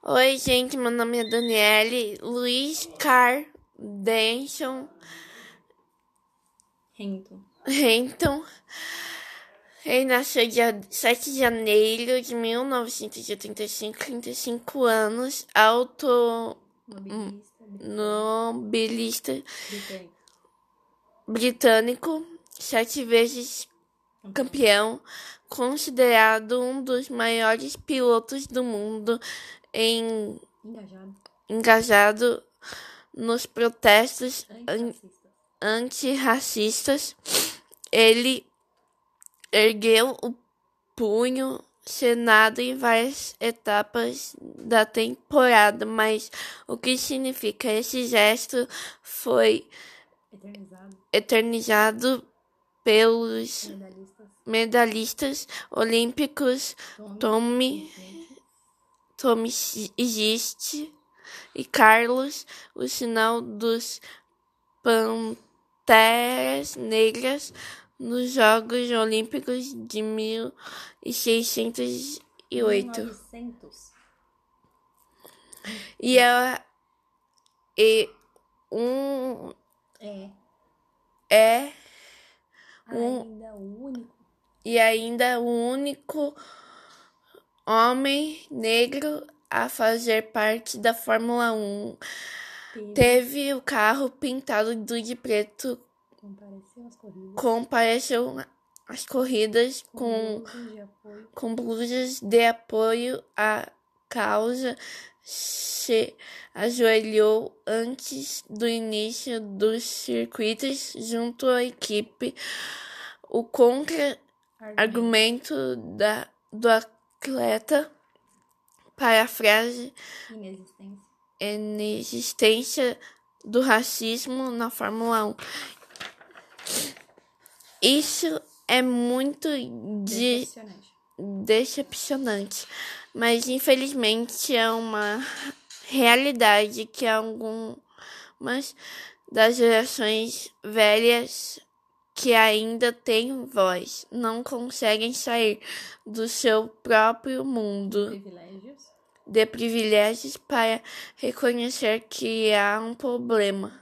Oi, gente, meu nome é Daniele Luiz Cardenson Renton. Renton. Ele nasceu dia 7 de janeiro de 1985, 35 anos, Mobilista. automobilista Britânico. britânico, sete vezes campeão, considerado um dos maiores pilotos do mundo em Engajado. engajado nos protestos an- Antirracista. antirracistas. Ele ergueu o punho Senado em várias etapas da temporada, mas o que significa esse gesto foi Eternizado. eternizado pelos Medalhistas. medalhistas olímpicos Tommy. Tommy Gist e Carlos, o sinal dos Panteras Negras nos Jogos Olímpicos de 1608. 1900. E é e um É é Um- ainda o único. e ainda o único homem negro a fazer parte da Fórmula 1. Teve. Teve o carro pintado de preto, Compareceu às corridas. compareceu às corridas com, blusas de apoio. com blusas de apoio à causa, se ajoelhou antes do início dos circuitos junto à equipe. O contra-argumento da, do atleta para a frase Inexistência. inexistência do racismo na Fórmula 1. Isso é muito de Decepcionante. decepcionante, mas infelizmente é uma realidade que algumas das gerações velhas que ainda têm voz não conseguem sair do seu próprio mundo Privilégios. de privilégios para reconhecer que há um problema.